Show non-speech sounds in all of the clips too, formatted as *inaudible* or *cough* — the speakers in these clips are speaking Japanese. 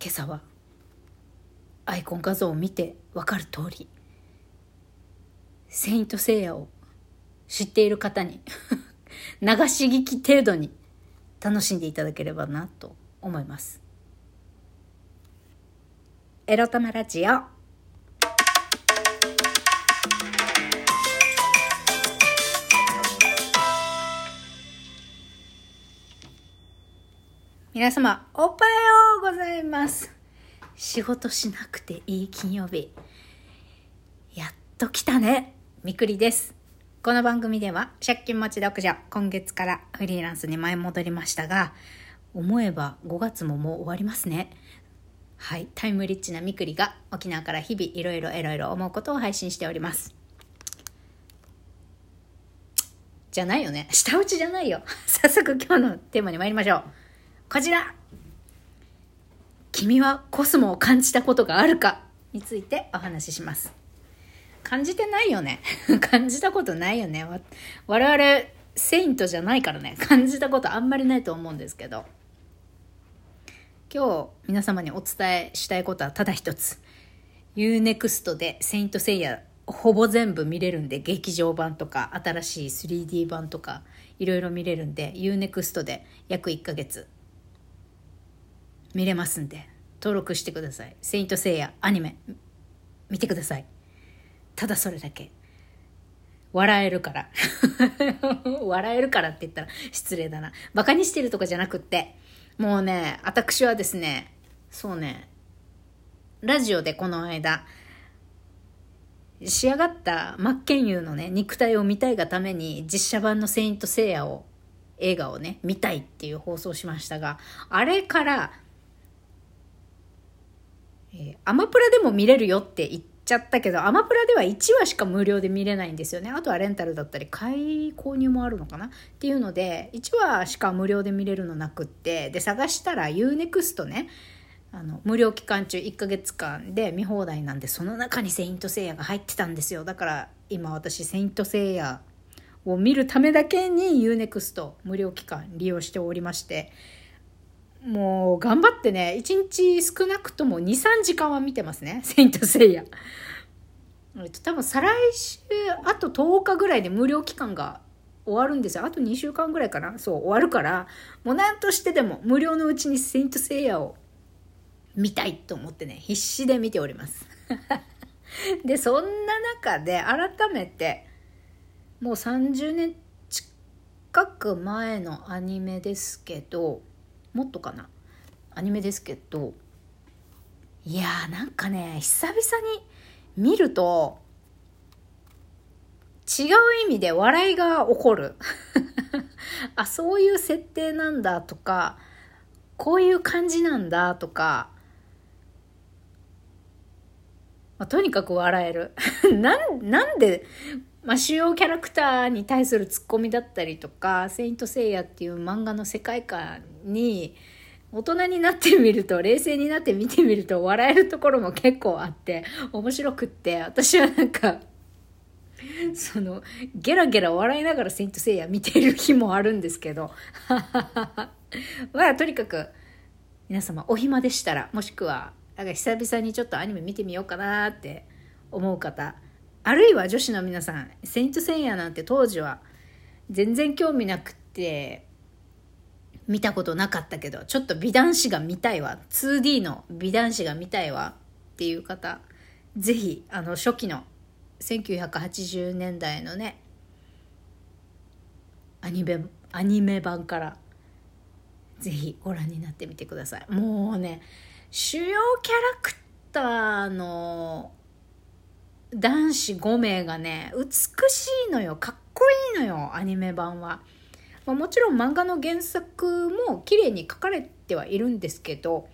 今朝はアイコン画像を見て分かる通り「セイント・セイヤ」を知っている方に *laughs* 流し聞き程度に楽しんでいただければなと思います。エロタマラジオ皆様、おはよございます。仕事しなくていい金曜日。やっと来たね。みくりです。この番組では、借金持ち独女、今月からフリーランスに前戻りましたが、思えば5月ももう終わりますね。はい、タイムリッチなみくりが沖縄から日々いろいろいろいろ思うことを配信しております。じゃないよね。下打ちじゃないよ。早速今日のテーマに参りましょう。こちら君はコスモを感じたことがあるかについてお話しします。感じてないよね。*laughs* 感じたことないよね。我々、セイントじゃないからね。感じたことあんまりないと思うんですけど。今日皆様にお伝えしたいことはただ一つ。UNEXT でセイントセイヤほぼ全部見れるんで、劇場版とか新しい 3D 版とかいろいろ見れるんで、UNEXT で約1ヶ月見れますんで登録してください「セイント・セイヤ」アニメ見てください。ただそれだけ。笑えるから。*laughs* 笑えるからって言ったら失礼だな。バカにしてるとかじゃなくって。もうね私はですねそうねラジオでこの間仕上がった真剣佑のね肉体を見たいがために実写版の「セイント・セイヤ」を映画をね見たいっていう放送しましたがあれからえー、アマプラでも見れるよって言っちゃったけど、アマプラでは1話しか無料で見れないんですよね。あとはレンタルだったり、買い購入もあるのかな？っていうので、1話しか無料で見れるのなくって、で、探したら UNEXT ね、あの、無料期間中1ヶ月間で見放題なんで、その中にセイントセイヤが入ってたんですよ。だから今私セイントセイヤを見るためだけに UNEXT 無料期間利用しておりまして、もう頑張ってね、1日少なくとも2、3時間は見てますね。*laughs* セイントセイヤ。多分再来週、あと10日ぐらいで無料期間が終わるんですよ。あと2週間ぐらいかな。そう、終わるから、もう何としてでも無料のうちにセイントセイヤを見たいと思ってね、必死で見ております。*laughs* で、そんな中で改めて、もう30年近く前のアニメですけど、もっとかな？アニメですけど。いやーなんかね久々に見ると違う意味で笑いが起こる。*laughs* あそういう設定なんだとかこういう感じなんだとか、まあ、とにかく笑える。*laughs* ななんでまあ、主要キャラクターに対するツッコミだったりとか「セイント・セイヤ」っていう漫画の世界観に大人になってみると冷静になって見てみると笑えるところも結構あって面白くって私はなんかそのゲラゲラ笑いながら「セイント・セイヤ」見てる日もあるんですけど *laughs* まあとにかく皆様お暇でしたらもしくはなんか久々にちょっとアニメ見てみようかなって思う方あるいは女子の皆さん、セイントセイヤなんて当時は全然興味なくて、見たことなかったけど、ちょっと美男子が見たいわ。2D の美男子が見たいわっていう方、ぜひ、あの、初期の1980年代のね、アニメ、アニメ版から、ぜひご覧になってみてください。もうね、主要キャラクターの男子5名がね、美しいのよ。かっこいいのよ、アニメ版は。まあ、もちろん漫画の原作も綺麗に書かれてはいるんですけど、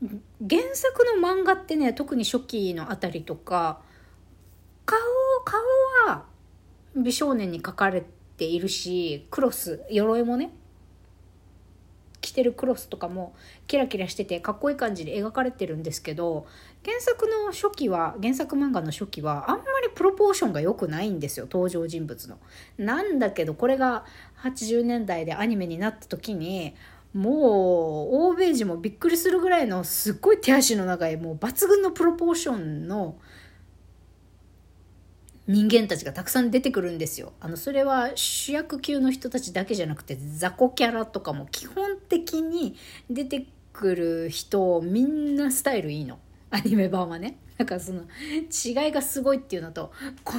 原作の漫画ってね、特に初期のあたりとか、顔、顔は美少年に描かれているし、クロス、鎧もね、着てるクロスとかもキラキラしててかっこいい感じで描かれてるんですけど原作の初期は原作漫画の初期はあんまりプロポーションが良くないんですよ登場人物の。なんだけどこれが80年代でアニメになった時にもう欧米人もびっくりするぐらいのすっごい手足の長いもう抜群のプロポーションの人間たちがたくさん出てくるんですよ。あのそれは主役級の人たちだけじゃなくて雑魚キャラとかも基本的に出てくる人みんなスタイルいいの。アニメ版はね。なんかその違いがすごいっていうのとこ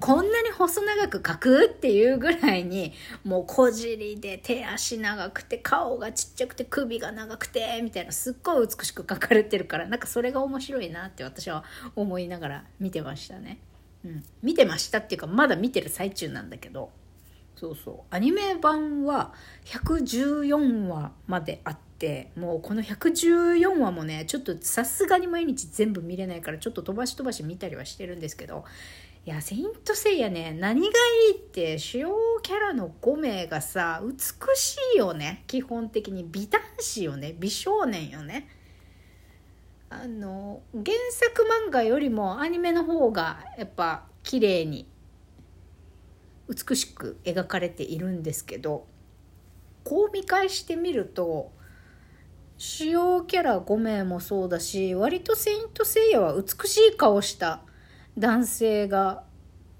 こんなに細長く描くっていうぐらいにもう小尻で手足長くて顔がちっちゃくて首が長くてみたいなすっごい美しく描かれてるからなんかそれが面白いなって私は思いながら見てましたね。うん、見てましたっていうかまだ見てる最中なんだけどそうそう。アニメ版は114話まであって。もうこの114話もねちょっとさすがに毎日全部見れないからちょっと飛ばし飛ばし見たりはしてるんですけどいや「セイント・セイヤね」何がいいって主要キャラの5名がさ美しいよね。基本的に。美男子よね。美少年よね。あの原作漫画よりもアニメの方がやっぱ綺麗に美しく描かれているんですけどこう見返してみると主要キャラ5名もそうだし割と「セイント・セイヤ」は美しい顔した男性が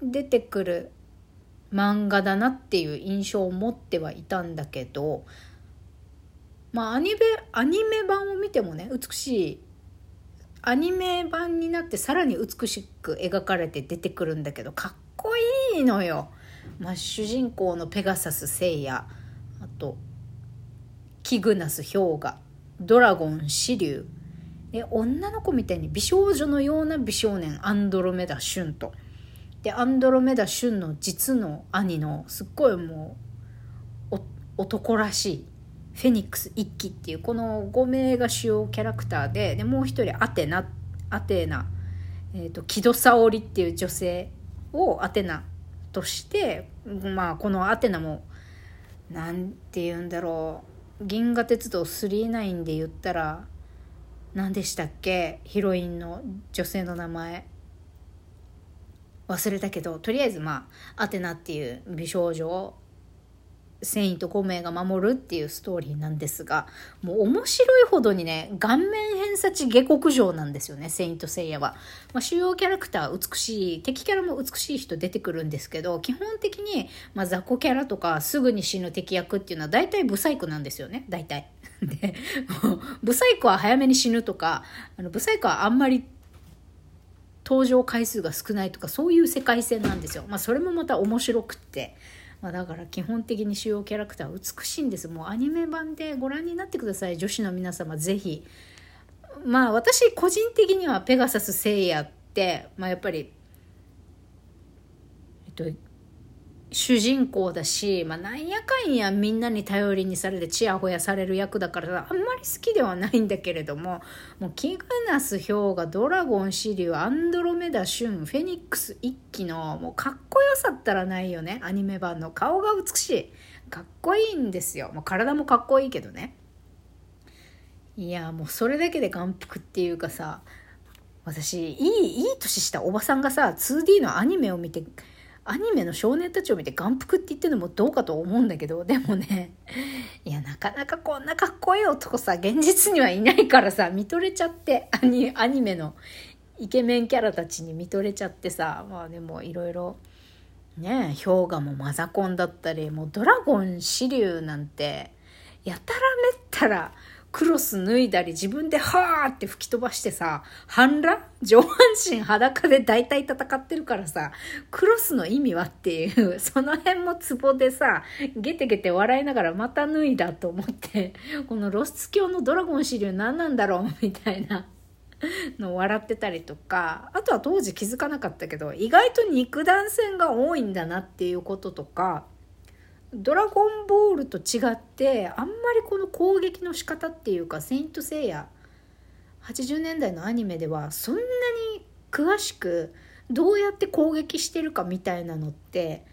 出てくる漫画だなっていう印象を持ってはいたんだけどまあアニメアニメ版を見てもね美しいアニメ版になってさらに美しく描かれて出てくるんだけどかっこいいのよ。まあ、主人公のペガサス聖夜あとキグナス氷河ドラゴンシリュウで女の子みたいに美少女のような美少年アンドロメダ・シュンと。でアンドロメダ・シュンの実の兄のすっごいもう男らしいフェニックス一騎っていうこの5名が主要キャラクターででもう一人アテナアテナ、えーと、木戸沙織っていう女性をアテナとしてまあこのアテナも何て言うんだろう。銀河鉄道999で言ったら何でしたっけ？ヒロインの女性の名前。忘れたけどとりあえずまあアテナっていう美少女繊維と孔明が守るっていうストーリーなんですが、もう面白いほどにね、顔面偏差値下克上なんですよね、セイントセイヤは。まあ、主要キャラクター美しい、敵キャラも美しい人出てくるんですけど、基本的に、まあ、雑魚キャラとかすぐに死ぬ敵役っていうのは大体ブサイクなんですよね、大体。*laughs* で、ブサイクは早めに死ぬとか、あのブサイクはあんまり登場回数が少ないとか、そういう世界線なんですよ。まあ、それもまた面白くって。まあ、だから基本的に主要キャラクター美しいんです。もうアニメ版でご覧になってください。女子の皆様ぜひ。まあ私個人的にはペガサス聖夜って、まあ、やっぱりえっと主人公だし、まあ、なんやかんやみんなに頼りにされてちやほやされる役だからあんまり好きではないんだけれどももうキグナス氷河ドラゴンシリュウアンドロメダシュンフェニックス一騎のもうかっこよさったらないよねアニメ版の顔が美しい。かっこいいんですよ。もう体もかっこいいけどね。いやもうそれだけで眼福っていうかさ私いいいい年したおばさんがさ 2D のアニメを見てアニメの少年たちを見て眼福って言ってるのもどうかと思うんだけど、でもね、*laughs* いや、なかなかこんなかっこいい男さ、現実にはいないからさ、見とれちゃって、アニアニメのイケメンキャラたちに見とれちゃってさ、まあでもいろいろ、ね、氷河もマザコンだったり、もうドラゴン支流なんて、やたらめったら、クロス脱いだり自分ではーって吹き飛ばしてさ、半裸上半身裸で大体戦ってるからさ、クロスの意味はっていう、その辺もツボでさ、ゲテゲテ笑いながらまた脱いだと思って、この露出狂のドラゴン支流何なんだろうみたいな。の笑ってたりとか、あとは当時気づかなかったけど、意外と肉弾戦が多いんだなっていうこととか、ドラゴンボールと違ってあんまり攻撃の仕方っていうか「セイント・セイヤ」80年代のアニメではそんなに詳しくどうやって攻撃してるかみたいなのって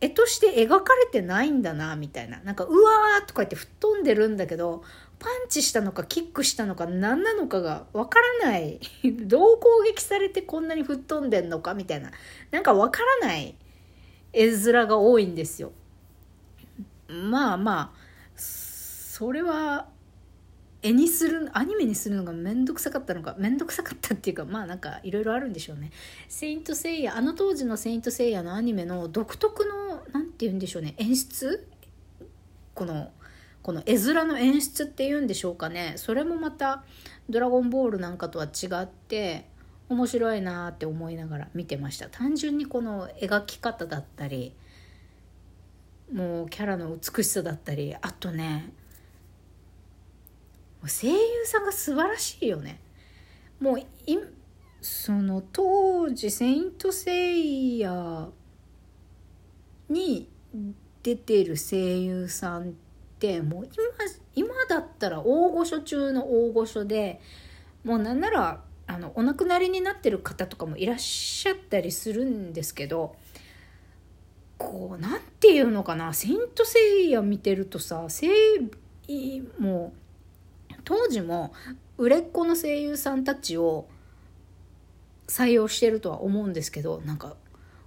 絵として描かれてないんだなみたいな。なんか「うわー」とか言って吹っ飛んでるんだけどパンチしたのかキックしたのか何なのかがわからない。*laughs* どう攻撃されてこんなに吹っ飛んでんのかみたいな。なんかわからない絵面が多いんですよ。まあまあそれは絵にするアニメにするのが面倒くさかったのか面倒くさかったっていうかまあなんかいろいろあるんでしょうね「セイント・セイヤ」あの当時の「セイント・セイヤ」のアニメの独特の何て言うんでしょうね演出？このこの絵面の演出っていうんでしょうかね。それもまた「ドラゴンボール」なんかとは違って面白いなって思いながら見てました。単純にこの描き方だったりもうキャラの美しさだったりあとね声優さんが素晴らしいよね。もういその当時「セイント・セイヤ」に出てる声優さんってもう今今だったら大御所中の大御所でもうなんならあのお亡くなりになってる方とかもいらっしゃったりするんですけどこうなんていうのかな「セイント・セイヤ」見てるとさ声優もう当時も売れっ子の声優さんたちを採用してるとは思うんですけどなんか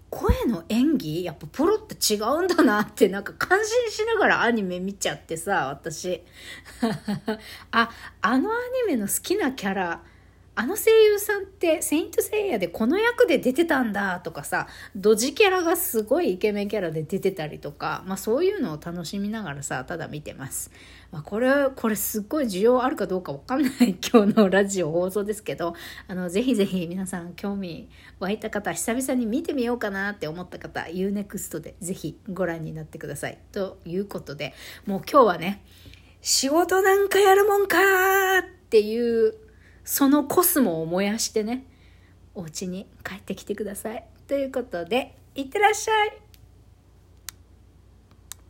声の演技やっぱプロって違うんだなってなんか感心しながらアニメ見ちゃってさ私。*laughs* ああのアニメの好きなキャラあの声優さんって「セイント・セイヤ」でこの役で出てたんだとかさドジキャラがすごいイケメンキャラで出てたりとか、まあ、そういうのを楽しみながらさただ見てます、まあ、これこれすっごい需要あるかどうかわかんない *laughs* 今日のラジオ放送ですけどあのぜひぜひ皆さん興味湧いた方久々に見てみようかなって思った方 UNEXT でぜひご覧になってくださいということでもう今日はね仕事なんかやるもんかっていうそのコスモを燃やしてね、お家に帰ってきてください。ということで、いってらっしゃい